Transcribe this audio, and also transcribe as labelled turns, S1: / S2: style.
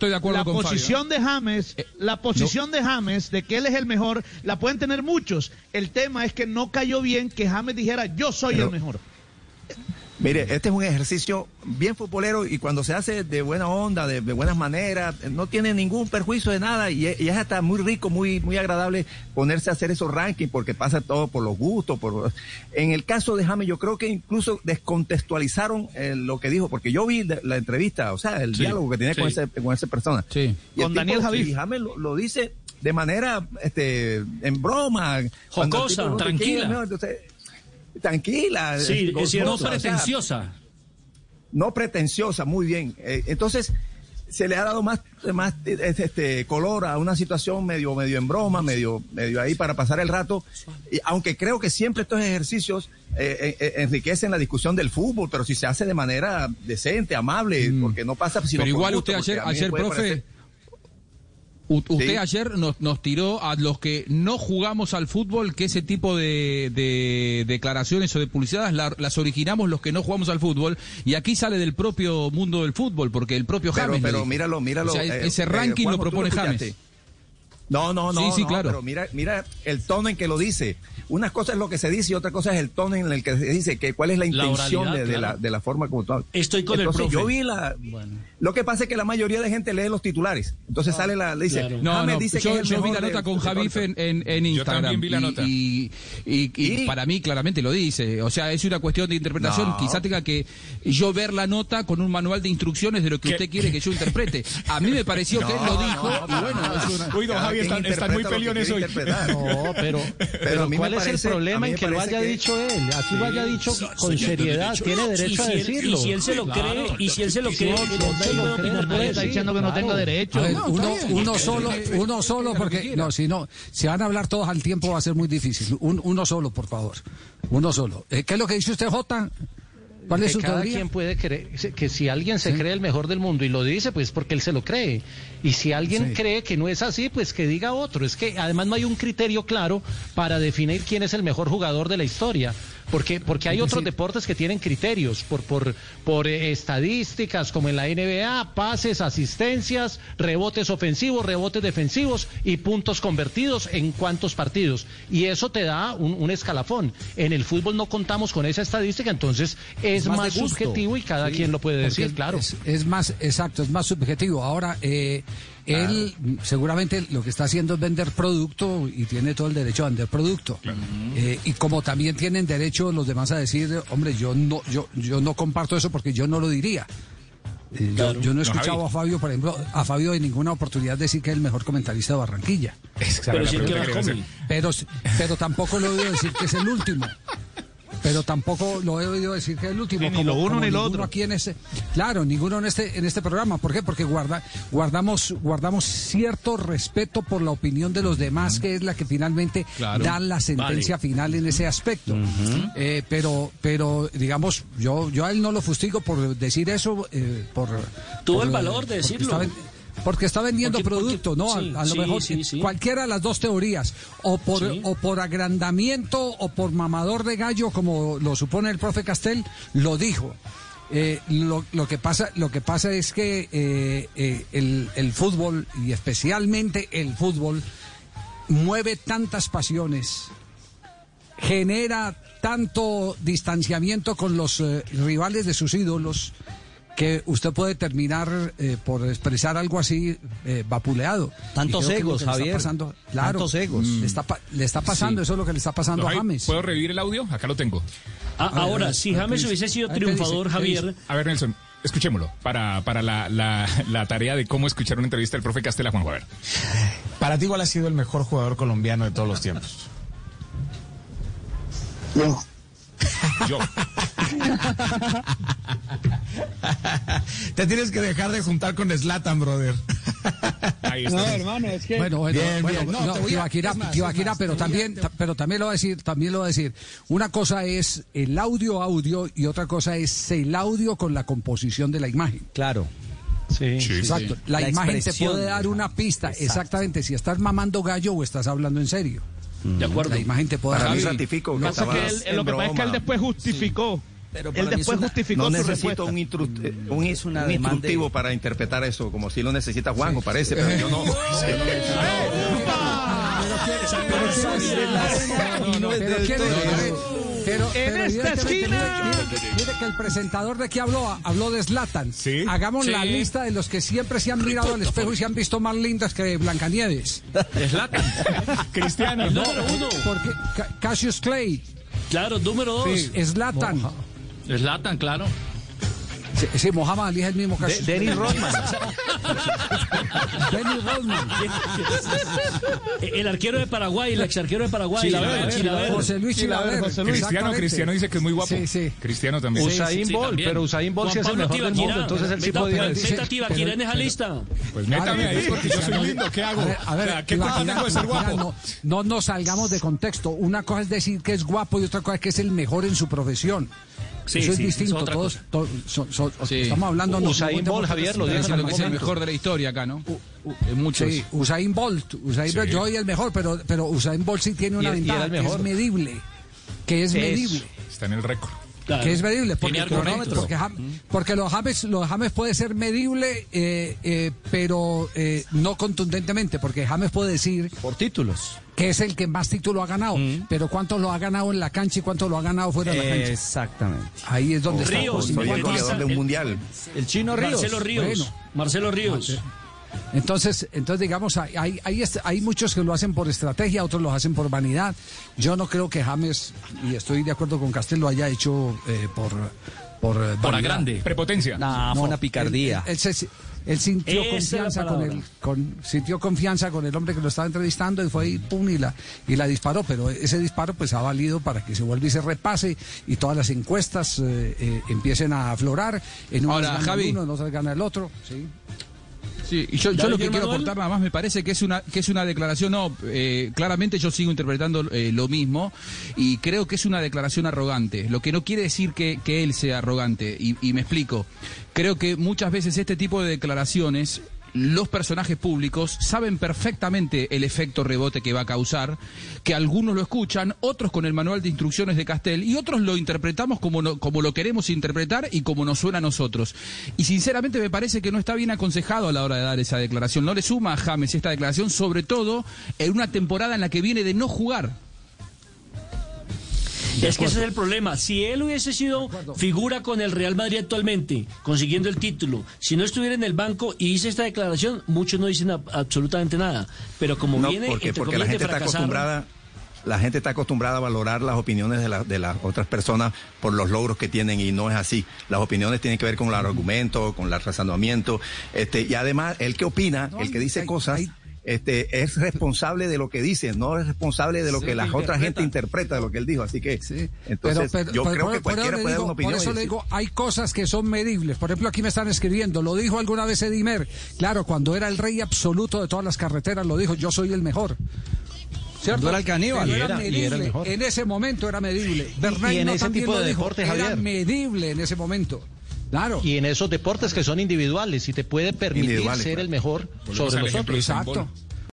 S1: estoy de acuerdo
S2: la
S1: con
S2: posición
S1: Fabio.
S2: de James,
S1: Eh,
S2: la posición de James, de que él es el mejor, la pueden tener muchos. El tema es que no cayó bien que James dijera yo soy
S3: Pero-
S2: el mejor.
S3: Mire, este es un ejercicio bien futbolero y cuando se hace de buena onda, de, de buenas maneras, no tiene ningún perjuicio de nada y, es- y es hasta muy rico, muy, muy agradable ponerse a hacer esos rankings porque pasa todo por los gustos. Por... En el caso de James, yo creo que incluso descontextualizaron eh, lo que dijo, porque yo vi de- la entrevista, o sea, el
S1: Sí,
S3: diálogo que tenía con, ese, con esa persona.
S1: Sí.
S3: Y
S2: Con Daniel Javif.
S3: Y James lo, lo dice de manera, este, en broma.
S4: Jocosa,
S3: tipo pregunta, ¿quién es el
S4: tranquila.
S3: Entonces, tranquila.
S4: Sí,
S3: este,
S4: es no
S3: gozosa, o sea,
S4: pretenciosa.
S3: no pretenciosa, muy bien. Eh, entonces, se le ha dado más, más este, color a una situación medio, medio en broma, medio, medio ahí para pasar el rato. Y aunque creo que siempre estos ejercicios eh, eh, enriquecen la discusión del fútbol, pero si se hace de manera decente, amable, porque no pasa sino
S1: Mm. Pero
S3: por
S1: igual
S3: gusto,
S1: usted ayer, ayer profe,
S3: parecer-
S1: u- usted
S3: Sí.
S1: ayer nos, nos tiró a los que no jugamos al fútbol que ese tipo de, de declaraciones o de publicidades la- las originamos los que no jugamos al fútbol y aquí sale del propio mundo del fútbol porque el propio James lo
S3: pero míralo, míralo.
S1: O sea,
S3: eh,
S1: ese
S3: eh,
S1: ranking
S3: Juanjo,
S1: lo
S3: ¿tú lo
S1: propone
S3: escuchaste?
S1: James.
S3: No, no, no,
S1: Sí, sí,
S3: no,
S1: claro.
S3: pero mira, mira el tono en que lo dice. Una cosa es lo que se dice y otra cosa es el tono en el que se dice que cuál es la
S4: La
S3: intención
S4: oralidad,
S3: de, de
S4: claro.
S3: la, de la forma como tú hablas.
S4: Estoy con el profe.
S3: Yo vi la. Lo que pasa es que la mayoría de gente lee los titulares. Entonces sale la. le Dice,
S4: claro.
S1: No,
S3: James
S1: no,
S3: dice
S1: yo,
S3: que es el
S1: yo vi la nota
S3: de-
S1: con Javif en, en, en Instagram.
S5: también vi la
S1: y-
S5: nota.
S1: Y, y- y
S3: Y-
S1: para mí claramente lo dice. O sea, es una cuestión de interpretación.
S3: No.
S1: Quizá tenga que yo ver la nota con un manual de instrucciones de lo que
S5: ¿Qué?
S1: usted quiere que yo interprete. A mí me pareció que él lo dijo.
S3: no,
S1: y bueno,
S3: no,
S1: es una-
S5: Uy, don
S3: Cada
S5: Javi, están, están muy
S3: quiere
S5: hoy.
S6: No, pero, pero, ¿cuál es
S3: parece-
S6: el problema en que lo haya
S3: que-
S6: dicho él? Aquí lo haya dicho con seriedad, tiene derecho a
S4: si
S6: decirlo.
S4: Y si él se lo cree, y si él se lo cree,
S6: No.
S2: Está diciendo que no tengo derecho.
S7: A ver,
S1: No,
S7: uno, solo, uno solo, porque no, si no, si van a hablar todos al tiempo va a ser muy difícil. Un- uno solo, por favor. Uno solo. Eh, ¿Qué es lo que dice usted, Jota? ¿Cuál es su
S6: cada
S7: teoría?
S6: quien puede creer, que si alguien se cree el mejor del mundo y lo dice, pues porque él se lo cree. Y si alguien
S7: Sí.
S6: cree que no es así, pues que diga otro. Es que además no hay un criterio claro para definir quién es el mejor jugador de la historia. Porque, porque hay otros deportes que tienen criterios por, por, por eh, estadísticas, como en la NBA, pases, asistencias, rebotes ofensivos, rebotes defensivos y puntos convertidos en cuántos partidos. Y eso te da un, un escalafón. En el fútbol no contamos con esa estadística, entonces es,
S7: más
S6: subjetivo y cada
S7: Sí,
S6: quien lo puede decir, claro.
S7: Es, es más, exacto, es más subjetivo. Ahora, eh, él seguramente lo que está haciendo es vender producto y tiene todo el derecho a vender producto. Eh, y como también tienen derecho los demás a decir, hombre, yo no, yo, yo no comparto eso porque yo no lo diría. Eh, yo- yo, no he escuchado a Fabio, por ejemplo, a Fabio en ninguna oportunidad decir que es el mejor comentarista de Barranquilla.
S4: Pero
S5: que.
S7: Pero, pero tampoco lo he oído decir que es el último. Pero tampoco lo he oído decir que es el último.
S2: Sí, ni lo uno ni lo otro.
S7: Aquí en este, claro, ninguno en este, en este programa. ¿Por qué? Porque guarda, guardamos, guardamos cierto respeto por la opinión de los demás, que es la que finalmente
S1: Claro.
S7: da la sentencia final en ese aspecto. Eh, pero, pero, digamos, yo, yo a él no lo fustigo por decir eso, eh, por.
S4: Tuvo
S7: por-
S4: el valor de decirlo.
S7: Porque está vendiendo
S4: Porque- porque-
S7: producto, ¿no? A-
S4: sí,
S7: a, lo mejor
S4: sí, sí.
S7: cualquiera de las dos teorías, o por, o por agrandamiento o por mamador de gallo, como lo supone el profe Castel, lo dijo. Eh, lo, lo que pasa, lo que pasa es que eh, eh, el, el fútbol, y especialmente el fútbol, mueve tantas pasiones, genera tanto distanciamiento con los rivales de sus ídolos, que usted puede terminar eh, por expresar algo así eh, vapuleado.
S6: Tantos egos,
S7: que le está
S6: Javier.
S7: pasando- claro,
S6: Tantos egos.
S7: Le está, le está pasando,
S1: Sí.
S7: eso es lo que le está pasando a James.
S5: ¿Puedo revivir el audio? Acá lo tengo.
S4: Ah,
S7: A ver, a
S4: ahora,
S7: ver,
S4: si James
S7: ¿qué
S4: hubiese sido triunfador,
S7: ¿Qué
S4: Javier?
S5: A ver, Nelson, escuchémoslo para, para la, la, la tarea de cómo escuchar una entrevista del profe Castela Juan Javier.
S8: Para ti, ¿cuál ha sido el mejor jugador colombiano de todos los tiempos?
S5: Yo.
S8: Te tienes que dejar de juntar con Slatan, brother.
S5: Ahí está.
S2: No, hermano, es que.
S7: Bueno, bueno,
S8: Bien,
S7: bueno,
S8: bien. No,
S7: no,
S8: te voy a- más, más,
S7: pero
S8: voy a-
S7: también,
S8: te-
S7: pero también lo va a decir, también lo va a decir. Una cosa es el audio audio y otra cosa es el audio con la composición de la imagen.
S6: Claro. Sí.
S5: Sí.
S7: Exacto. La,
S6: La
S7: imagen te puede dar una pista,
S6: Exacto.
S7: exactamente, si estás mamando gallo o estás hablando en serio.
S4: de acuerdo.
S7: La imagen te puede dar.
S1: Javi,
S3: ratifico
S2: Lo que pasa es que él,
S3: en
S2: lo que pasa es que él
S3: broma.
S2: después justificó.
S9: Pero
S2: Él
S9: para es
S2: después
S9: una-
S2: justificó
S3: No
S2: su
S3: necesito
S2: respuesta.
S3: un, instru- eh, un,
S9: Es una
S3: un instructivo
S9: de-
S3: para interpretar eso, como si lo necesita Juanjo, parece, pero yo no.
S7: Pero
S2: En
S7: pero
S2: esta esquina.
S7: Mire, mire- mire que el presentador de qué habló, habló de Zlatan.
S5: Sí.
S7: Hagamos la
S5: Sí.
S7: lista de los que siempre se han mirado al espejo y se han visto más lindas que Blancanieves.
S5: Cristiano,
S4: El
S5: no.
S4: número uno.
S7: Porque Ca- Cassius Clay,
S4: Claro, número dos.
S7: Zlatan.
S4: Zlatan, claro.
S7: Sí, sí, Mohamed Ali es el mismo Clay.
S8: Dennis Rodman.
S7: Dennis Rodman.
S4: El arquero de Paraguay, el ex arquero de Paraguay.
S8: Chilaver,
S4: Chilaver.
S7: José Luis
S2: Chilaver,
S7: Chilaver.
S2: José Luis.
S5: Cristiano. Cristiano dice que es muy guapo.
S7: Sí, sí.
S5: Cristiano también.
S6: Usain
S4: Sí,
S6: Bolt,
S4: también.
S6: pero Usain Bolt sí es el mejor del mundo, entonces él sí
S4: Meta-
S6: podía
S4: meta
S6: decir.
S4: a Tibaquirá en esa lista.
S5: Pues métame ahí porque yo soy lindo. ¿Qué hago?
S7: A ver,
S5: ¿Qué culpa tengo de ser guapo?
S7: No nos salgamos de contexto. Una cosa es decir que es guapo y otra cosa es que es el mejor en su profesión.
S4: Sí,
S7: Eso es
S4: sí,
S7: distinto.
S4: es
S7: todos, todos son- son-
S1: Sí.
S7: Estamos hablando.
S6: Usain Bolt, Javier, lo
S1: diciendo que es el mejor de la historia acá, ¿no? En muchos.
S7: Sí, Usain Bolt. Usain Bolt, yo soy el mejor, pero, pero Usain Bolt sí tiene una
S6: Y- y
S7: ventaja
S6: el
S7: que es
S6: mejor.
S7: medible. Que es
S6: Eso.
S7: medible.
S5: Está en el récord.
S4: Claro.
S7: que es medible porque, porque, Jam- porque los James los James puede ser medible eh, eh, pero eh, no contundentemente porque James puede decir
S9: Por títulos.
S7: Que es el que más títulos ha ganado pero cuántos lo ha ganado en la cancha y cuántos lo ha ganado fuera de la cancha
S9: Exactamente.
S7: ahí es donde está
S4: Ríos,
S7: la
S3: soy el goleador de un mundial.
S9: El chino Ríos.
S4: Marcelo Ríos.
S7: Bueno.
S4: Marcelo Ríos.
S7: Entonces, entonces digamos, hay, hay muchos que lo hacen por estrategia, otros lo hacen por vanidad. Yo no creo que James, y estoy de acuerdo con Castel, lo haya hecho eh, por, por, eh,
S4: Por a
S7: vanidad.
S4: grande.
S5: Prepotencia.
S9: Nah, fue una picardía.
S7: Él, él se- él sintió
S4: Esa la
S7: confianza con el, con, sintió confianza con el hombre que lo estaba entrevistando y fue ahí, pum, y la, y la disparó. Pero ese disparo pues ha valido para que se vuelva y se repase y todas las encuestas eh, eh, empiecen a aflorar. En unas
S1: Ahora,
S7: gana
S1: Javi.
S7: uno, en otras gana el otro. Sí.
S1: Sí, y yo, lo que
S4: Manuel.
S1: quiero aportar nada más me parece que es una que es una declaración, no, eh, claramente yo sigo interpretando eh, lo mismo y creo que es una declaración arrogante, lo que no quiere decir que, que él sea arrogante y, y me explico. Creo que muchas veces este tipo de declaraciones los personajes públicos saben perfectamente el efecto rebote que va a causar, que algunos lo escuchan, otros con el manual de instrucciones de Castel y otros lo interpretamos como, como lo queremos interpretar y como nos suena a nosotros. Y sinceramente me parece que no está bien aconsejado a la hora de dar esa declaración. No le suma a James esta declaración, sobre todo en una temporada en la que viene de no jugar.
S4: Es que ese es el problema. Si él hubiese sido figura con el Real Madrid actualmente, consiguiendo el título, si no estuviera en el banco y hice esta declaración, muchos no dicen a- absolutamente nada. Pero como
S3: No,
S4: viene,
S3: porque, porque la gente está acostumbrada. La gente está acostumbrada a valorar las opiniones de, la- de las otras personas por los logros que tienen y no es así. Las opiniones tienen que ver con los argumentos, con el razonamiento. Este, y además, el que opina,
S7: No,
S3: el que dice
S7: hay-
S3: cosas,
S7: hay-
S3: este, es responsable de lo que dice, no es responsable de lo que la otra gente interpreta de lo que él dijo. Así que,
S7: Sí,
S3: entonces,
S7: pero, pero-
S3: yo
S7: pero
S3: creo
S7: por-
S3: que cualquiera
S7: le
S3: puede dar
S7: digo-
S3: una opinión.
S7: Por eso le digo, hay cosas que son medibles. Por ejemplo, aquí me están escribiendo, lo dijo alguna vez Edimer. Claro, cuando era el rey absoluto de todas las carreteras, lo dijo, yo soy el mejor. ¿Cierto?
S9: Cuando era el caníbal.
S6: Y
S7: era,
S6: era- y era el
S7: medible.
S6: mejor.
S7: En ese momento era medible. Bernay
S6: y en
S7: no
S6: ese
S7: también
S6: tipo
S7: lo
S6: de
S7: dijo,
S6: deportes,
S7: Era medible en ese momento. Claro.
S6: Y en esos deportes que son individuales y te puede permitir ser
S3: claro.
S6: el mejor
S5: Volvemos
S6: sobre los
S5: ejemplo
S6: otros.
S7: Exacto.